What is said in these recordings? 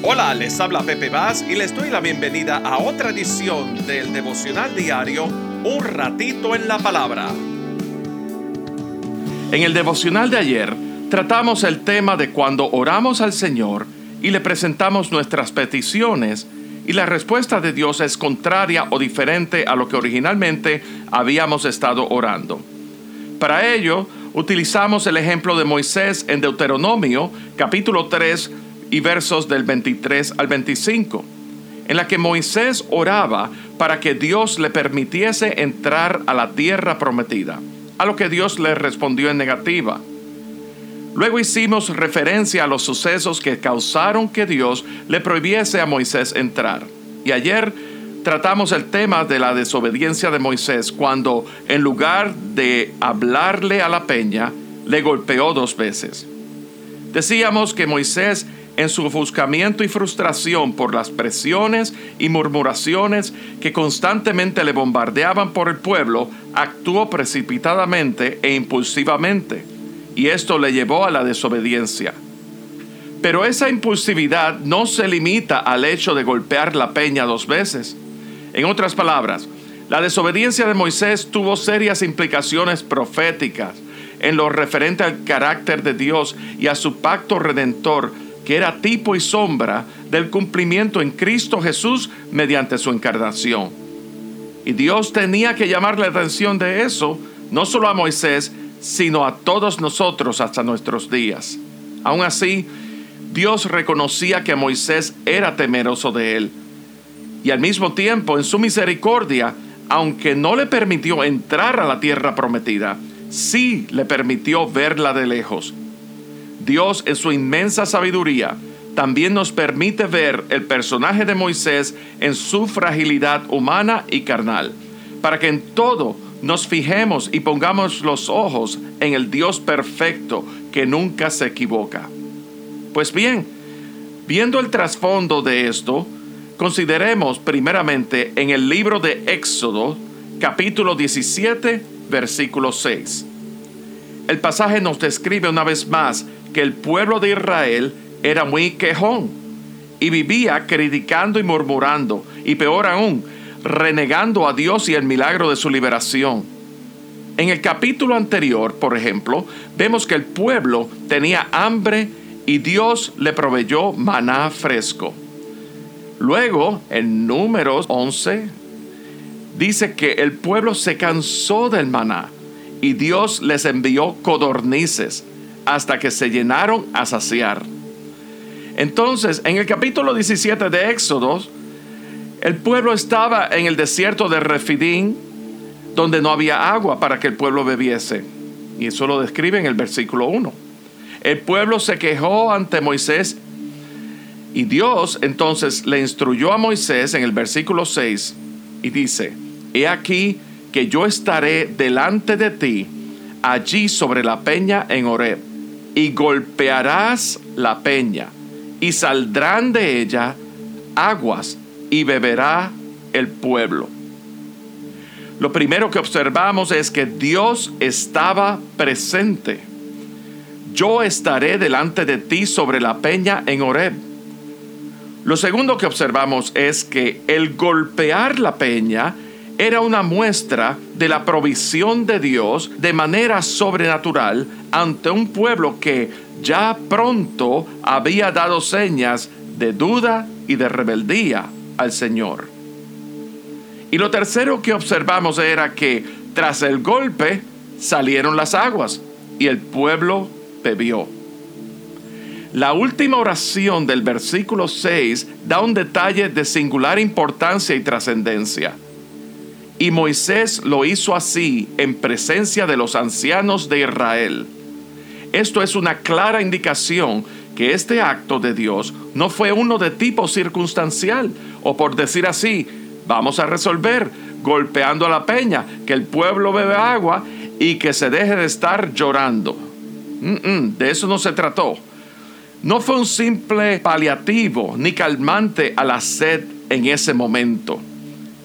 Hola, les habla Pepe Vaz y les doy la bienvenida a otra edición del devocional diario Un ratito en la palabra. En el devocional de ayer tratamos el tema de cuando oramos al Señor y le presentamos nuestras peticiones y la respuesta de Dios es contraria o diferente a lo que originalmente habíamos estado orando. Para ello, utilizamos el ejemplo de Moisés en Deuteronomio capítulo 3 y versos del 23 al 25, en la que Moisés oraba para que Dios le permitiese entrar a la tierra prometida, a lo que Dios le respondió en negativa. Luego hicimos referencia a los sucesos que causaron que Dios le prohibiese a Moisés entrar. Y ayer tratamos el tema de la desobediencia de Moisés cuando, en lugar de hablarle a la peña, le golpeó dos veces. Decíamos que Moisés en su ofuscamiento y frustración por las presiones y murmuraciones que constantemente le bombardeaban por el pueblo, actuó precipitadamente e impulsivamente, y esto le llevó a la desobediencia. Pero esa impulsividad no se limita al hecho de golpear la peña dos veces. En otras palabras, la desobediencia de Moisés tuvo serias implicaciones proféticas en lo referente al carácter de Dios y a su pacto redentor que era tipo y sombra del cumplimiento en Cristo Jesús mediante su encarnación. Y Dios tenía que llamar la atención de eso, no solo a Moisés, sino a todos nosotros hasta nuestros días. Aún así, Dios reconocía que Moisés era temeroso de él. Y al mismo tiempo, en su misericordia, aunque no le permitió entrar a la tierra prometida, sí le permitió verla de lejos Dios en su inmensa sabiduría también nos permite ver el personaje de Moisés en su fragilidad humana y carnal, para que en todo nos fijemos y pongamos los ojos en el Dios perfecto que nunca se equivoca. Pues bien, viendo el trasfondo de esto, consideremos primeramente en el libro de Éxodo, capítulo 17, versículo 6. El pasaje nos describe una vez más que el pueblo de Israel era muy quejón y vivía criticando y murmurando, y peor aún, renegando a Dios y el milagro de su liberación. En el capítulo anterior, por ejemplo, vemos que el pueblo tenía hambre y Dios le proveyó maná fresco. Luego, en números 11, dice que el pueblo se cansó del maná y Dios les envió codornices hasta que se llenaron a saciar. Entonces, en el capítulo 17 de Éxodo, el pueblo estaba en el desierto de Refidín, donde no había agua para que el pueblo bebiese. Y eso lo describe en el versículo 1. El pueblo se quejó ante Moisés y Dios entonces le instruyó a Moisés en el versículo 6 y dice, He aquí que yo estaré delante de ti allí sobre la peña en Horeb y golpearás la peña, y saldrán de ella aguas, y beberá el pueblo. Lo primero que observamos es que Dios estaba presente. Yo estaré delante de ti sobre la peña en Horeb. Lo segundo que observamos es que el golpear la peña era una muestra de la provisión de Dios de manera sobrenatural ante un pueblo que ya pronto había dado señas de duda y de rebeldía al Señor. Y lo tercero que observamos era que tras el golpe salieron las aguas y el pueblo bebió. La última oración del versículo 6 da un detalle de singular importancia y trascendencia. Y Moisés lo hizo así en presencia de los ancianos de Israel. Esto es una clara indicación que este acto de Dios no fue uno de tipo circunstancial, o por decir así, vamos a resolver golpeando a la peña, que el pueblo bebe agua y que se deje de estar llorando. de eso no se trató. No fue un simple paliativo ni calmante a la sed en ese momento.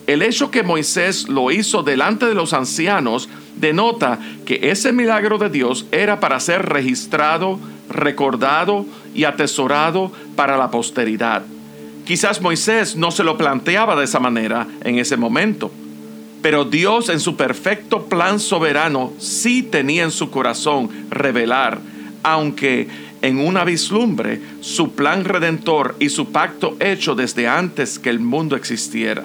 El hecho que Moisés lo hizo delante de los ancianos denota que ese milagro de Dios era para ser registrado, recordado y atesorado para la posteridad. Quizás Moisés no se lo planteaba de esa manera en ese momento, pero Dios en su perfecto plan soberano sí tenía en su corazón revelar, aunque en una vislumbre, su plan redentor y su pacto hecho desde antes que el mundo existiera.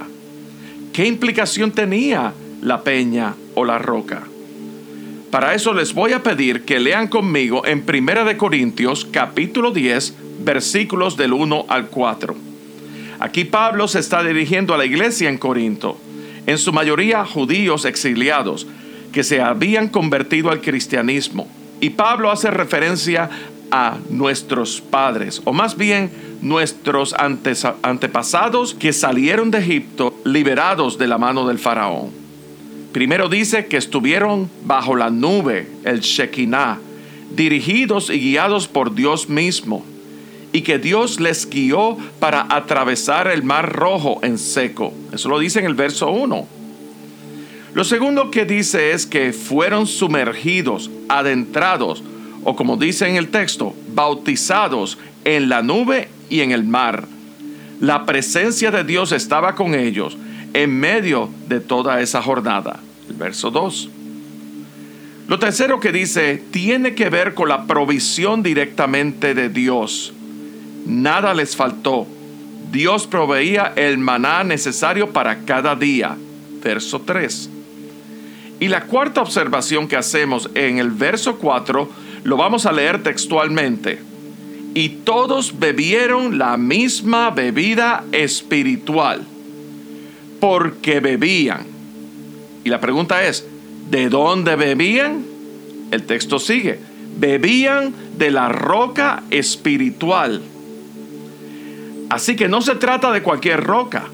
¿Qué implicación tenía la peña o la roca? Para eso les voy a pedir que lean conmigo en 1 Corintios capítulo 10 versículos del 1 al 4. Aquí Pablo se está dirigiendo a la iglesia en Corinto, en su mayoría judíos exiliados que se habían convertido al cristianismo. Y Pablo hace referencia a nuestros padres, o más bien nuestros antepasados que salieron de Egipto liberados de la mano del faraón. Primero dice que estuvieron bajo la nube, el Shekinah, dirigidos y guiados por Dios mismo, y que Dios les guió para atravesar el mar rojo en seco. Eso lo dice en el verso 1. Lo segundo que dice es que fueron sumergidos, adentrados, o como dice en el texto, bautizados en la nube y en el mar. La presencia de Dios estaba con ellos en medio de toda esa jornada. El verso 2. Lo tercero que dice tiene que ver con la provisión directamente de Dios. Nada les faltó. Dios proveía el maná necesario para cada día. Verso 3. Y la cuarta observación que hacemos en el verso 4 lo vamos a leer textualmente. Y todos bebieron la misma bebida espiritual, porque bebían. Y la pregunta es, ¿de dónde bebían? El texto sigue, bebían de la roca espiritual. Así que no se trata de cualquier roca.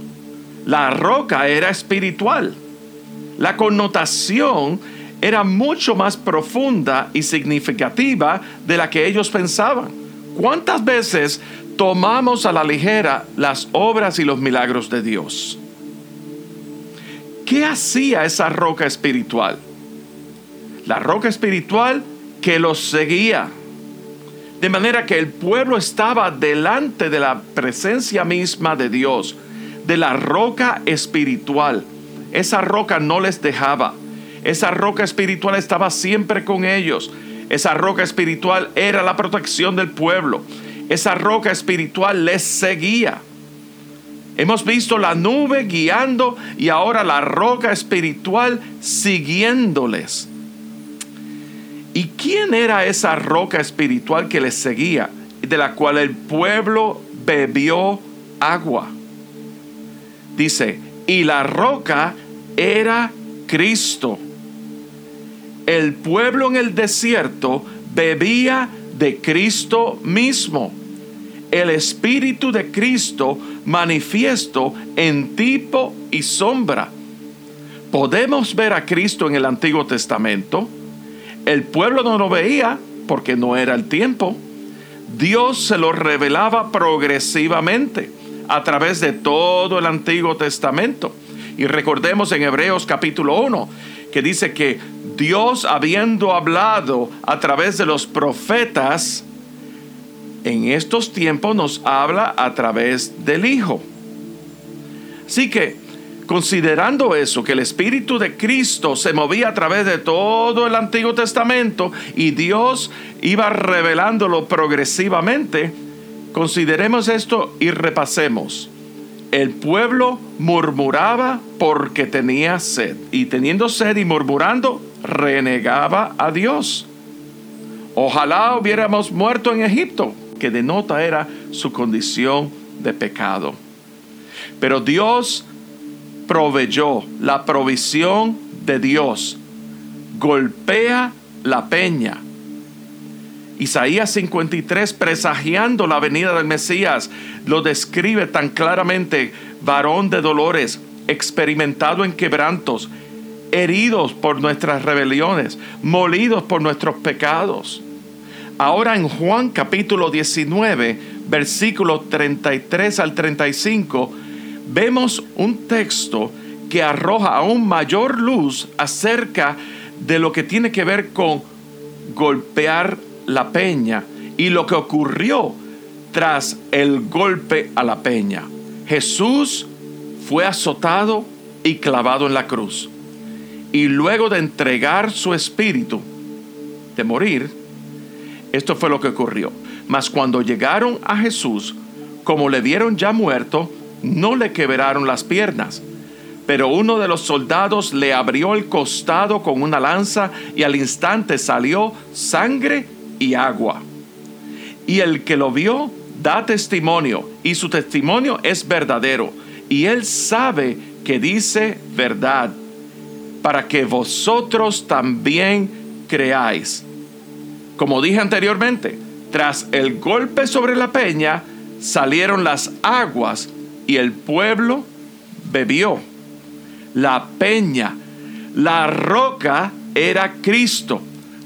La roca era espiritual. La connotación era mucho más profunda y significativa de la que ellos pensaban. ¿Cuántas veces tomamos a la ligera las obras y los milagros de Dios? ¿Qué hacía esa roca espiritual? La roca espiritual que los seguía. De manera que el pueblo estaba delante de la presencia misma de Dios, de la roca espiritual. Esa roca no les dejaba. Esa roca espiritual estaba siempre con ellos. Esa roca espiritual era la protección del pueblo. Esa roca espiritual les seguía. Hemos visto la nube guiando y ahora la roca espiritual siguiéndoles. ¿Y quién era esa roca espiritual que les seguía, de la cual el pueblo bebió agua? Dice, y la roca era Cristo el pueblo en el desierto bebía de Cristo mismo. El Espíritu de Cristo manifiesto en tipo y sombra. Podemos ver a Cristo en el Antiguo Testamento. El pueblo no lo veía porque no era el tiempo. Dios se lo revelaba progresivamente a través de todo el Antiguo Testamento. Y recordemos en Hebreos capítulo 1 que dice que Dios habiendo hablado a través de los profetas, en estos tiempos nos habla a través del Hijo. Así que, considerando eso, que el Espíritu de Cristo se movía a través de todo el Antiguo Testamento y Dios iba revelándolo progresivamente, consideremos esto y repasemos el pueblo murmuraba porque tenía sed, y teniendo sed y murmurando, renegaba a Dios. Ojalá hubiéramos muerto en Egipto, que denota era su condición de pecado. Pero Dios proveyó la provisión de Dios. Golpea la peña Isaías 53, presagiando la venida del Mesías, lo describe tan claramente, varón de dolores, experimentado en quebrantos, heridos por nuestras rebeliones, molidos por nuestros pecados. Ahora en Juan capítulo 19, versículos 33 al 35, vemos un texto que arroja aún mayor luz acerca de lo que tiene que ver con golpear la peña y lo que ocurrió tras el golpe a la peña. Jesús fue azotado y clavado en la cruz. Y luego de entregar su espíritu, de morir, esto fue lo que ocurrió. Mas cuando llegaron a Jesús, como le vieron ya muerto, no le quebraron las piernas. Pero uno de los soldados le abrió el costado con una lanza y al instante salió sangre y agua. Y el que lo vio da testimonio y su testimonio es verdadero. Y él sabe que dice verdad para que vosotros también creáis. Como dije anteriormente, tras el golpe sobre la peña salieron las aguas y el pueblo bebió. La peña, la roca era Cristo.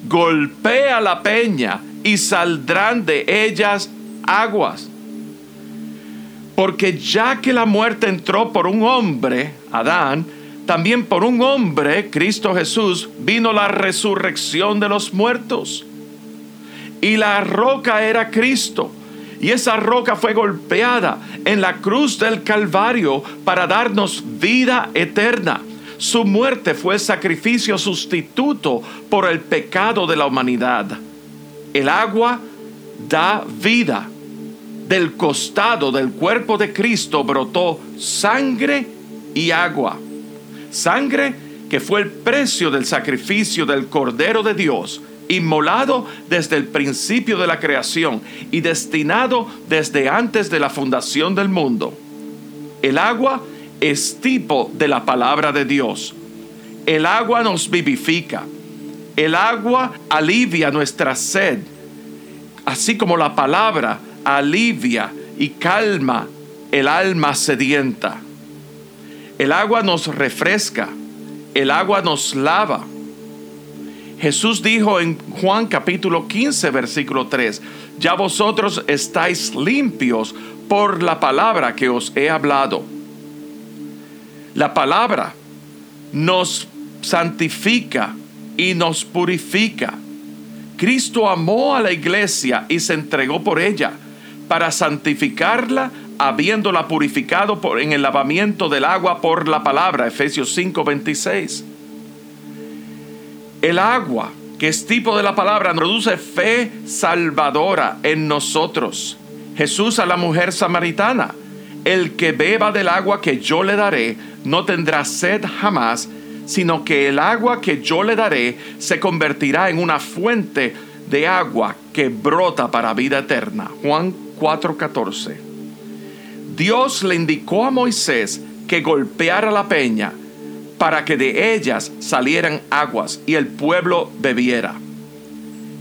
Golpea la peña y saldrán de ellas aguas. Porque ya que la muerte entró por un hombre, Adán, también por un hombre, Cristo Jesús, vino la resurrección de los muertos. Y la roca era Cristo. Y esa roca fue golpeada en la cruz del Calvario para darnos vida eterna. Su muerte fue sacrificio sustituto por el pecado de la humanidad. El agua da vida. Del costado del cuerpo de Cristo brotó sangre y agua. Sangre que fue el precio del sacrificio del Cordero de Dios inmolado desde el principio de la creación y destinado desde antes de la fundación del mundo. El agua es tipo de la palabra de Dios. El agua nos vivifica. El agua alivia nuestra sed, así como la palabra alivia y calma el alma sedienta. El agua nos refresca, el agua nos lava, Jesús dijo en Juan capítulo 15, versículo 3, ya vosotros estáis limpios por la palabra que os he hablado. La palabra nos santifica y nos purifica. Cristo amó a la iglesia y se entregó por ella para santificarla habiéndola purificado por, en el lavamiento del agua por la palabra. Efesios 5, 26. El agua, que es tipo de la palabra, produce fe salvadora en nosotros. Jesús a la mujer samaritana, el que beba del agua que yo le daré, no tendrá sed jamás, sino que el agua que yo le daré se convertirá en una fuente de agua que brota para vida eterna. Juan 4:14. Dios le indicó a Moisés que golpeara la peña para que de ellas salieran aguas y el pueblo bebiera.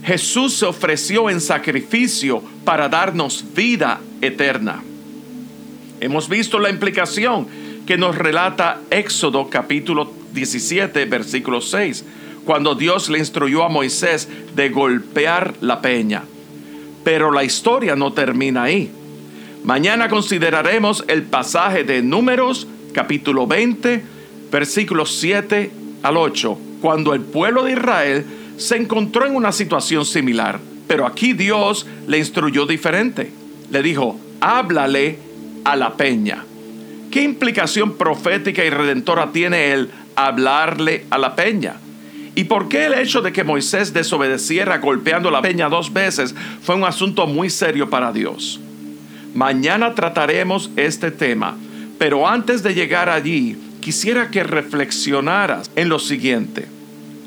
Jesús se ofreció en sacrificio para darnos vida eterna. Hemos visto la implicación que nos relata Éxodo capítulo 17, versículo 6, cuando Dios le instruyó a Moisés de golpear la peña. Pero la historia no termina ahí. Mañana consideraremos el pasaje de Números capítulo 20, versículos 7 al 8, cuando el pueblo de Israel se encontró en una situación similar. Pero aquí Dios le instruyó diferente. Le dijo, háblale a la peña. ¿Qué implicación profética y redentora tiene el hablarle a la peña? ¿Y por qué el hecho de que Moisés desobedeciera golpeando la peña dos veces fue un asunto muy serio para Dios? Mañana trataremos este tema, pero antes de llegar allí, quisiera que reflexionaras en lo siguiente.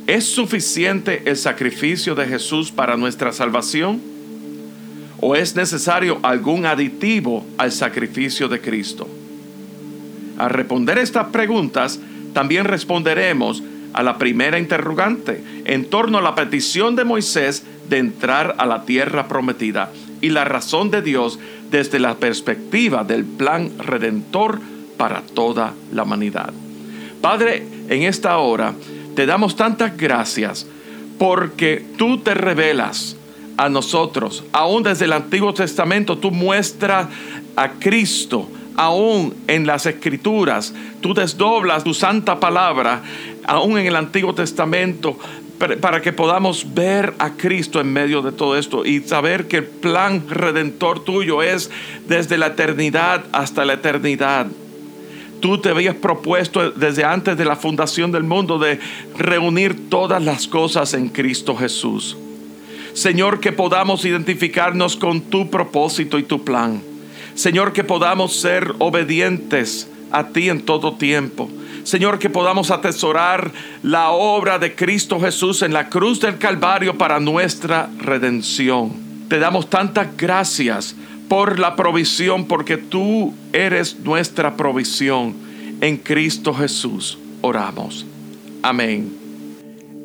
¿Es suficiente el sacrificio de Jesús para nuestra salvación? ¿O es necesario algún aditivo al sacrificio de Cristo? Al responder estas preguntas, también responderemos a la primera interrogante en torno a la petición de Moisés de entrar a la tierra prometida y la razón de Dios desde la perspectiva del plan redentor para toda la humanidad. Padre, en esta hora te damos tantas gracias porque tú te revelas a nosotros, aún desde el Antiguo Testamento, tú muestras a Cristo aún en las escrituras. Tú desdoblas tu santa palabra, aún en el Antiguo Testamento, para que podamos ver a Cristo en medio de todo esto y saber que el plan redentor tuyo es desde la eternidad hasta la eternidad. Tú te habías propuesto desde antes de la fundación del mundo de reunir todas las cosas en Cristo Jesús. Señor, que podamos identificarnos con tu propósito y tu plan. Señor, que podamos ser obedientes a ti en todo tiempo. Señor, que podamos atesorar la obra de Cristo Jesús en la cruz del Calvario para nuestra redención. Te damos tantas gracias por la provisión, porque tú eres nuestra provisión. En Cristo Jesús oramos. Amén.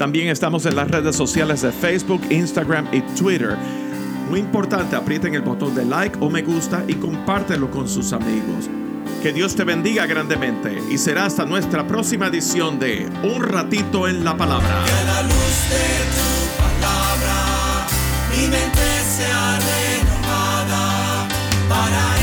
También estamos en las redes sociales de Facebook, Instagram y Twitter. Muy importante, aprieten el botón de like o me gusta y compártelo con sus amigos. Que Dios te bendiga grandemente y será hasta nuestra próxima edición de Un ratito en la palabra. Que la luz de tu palabra mi mente sea renovada para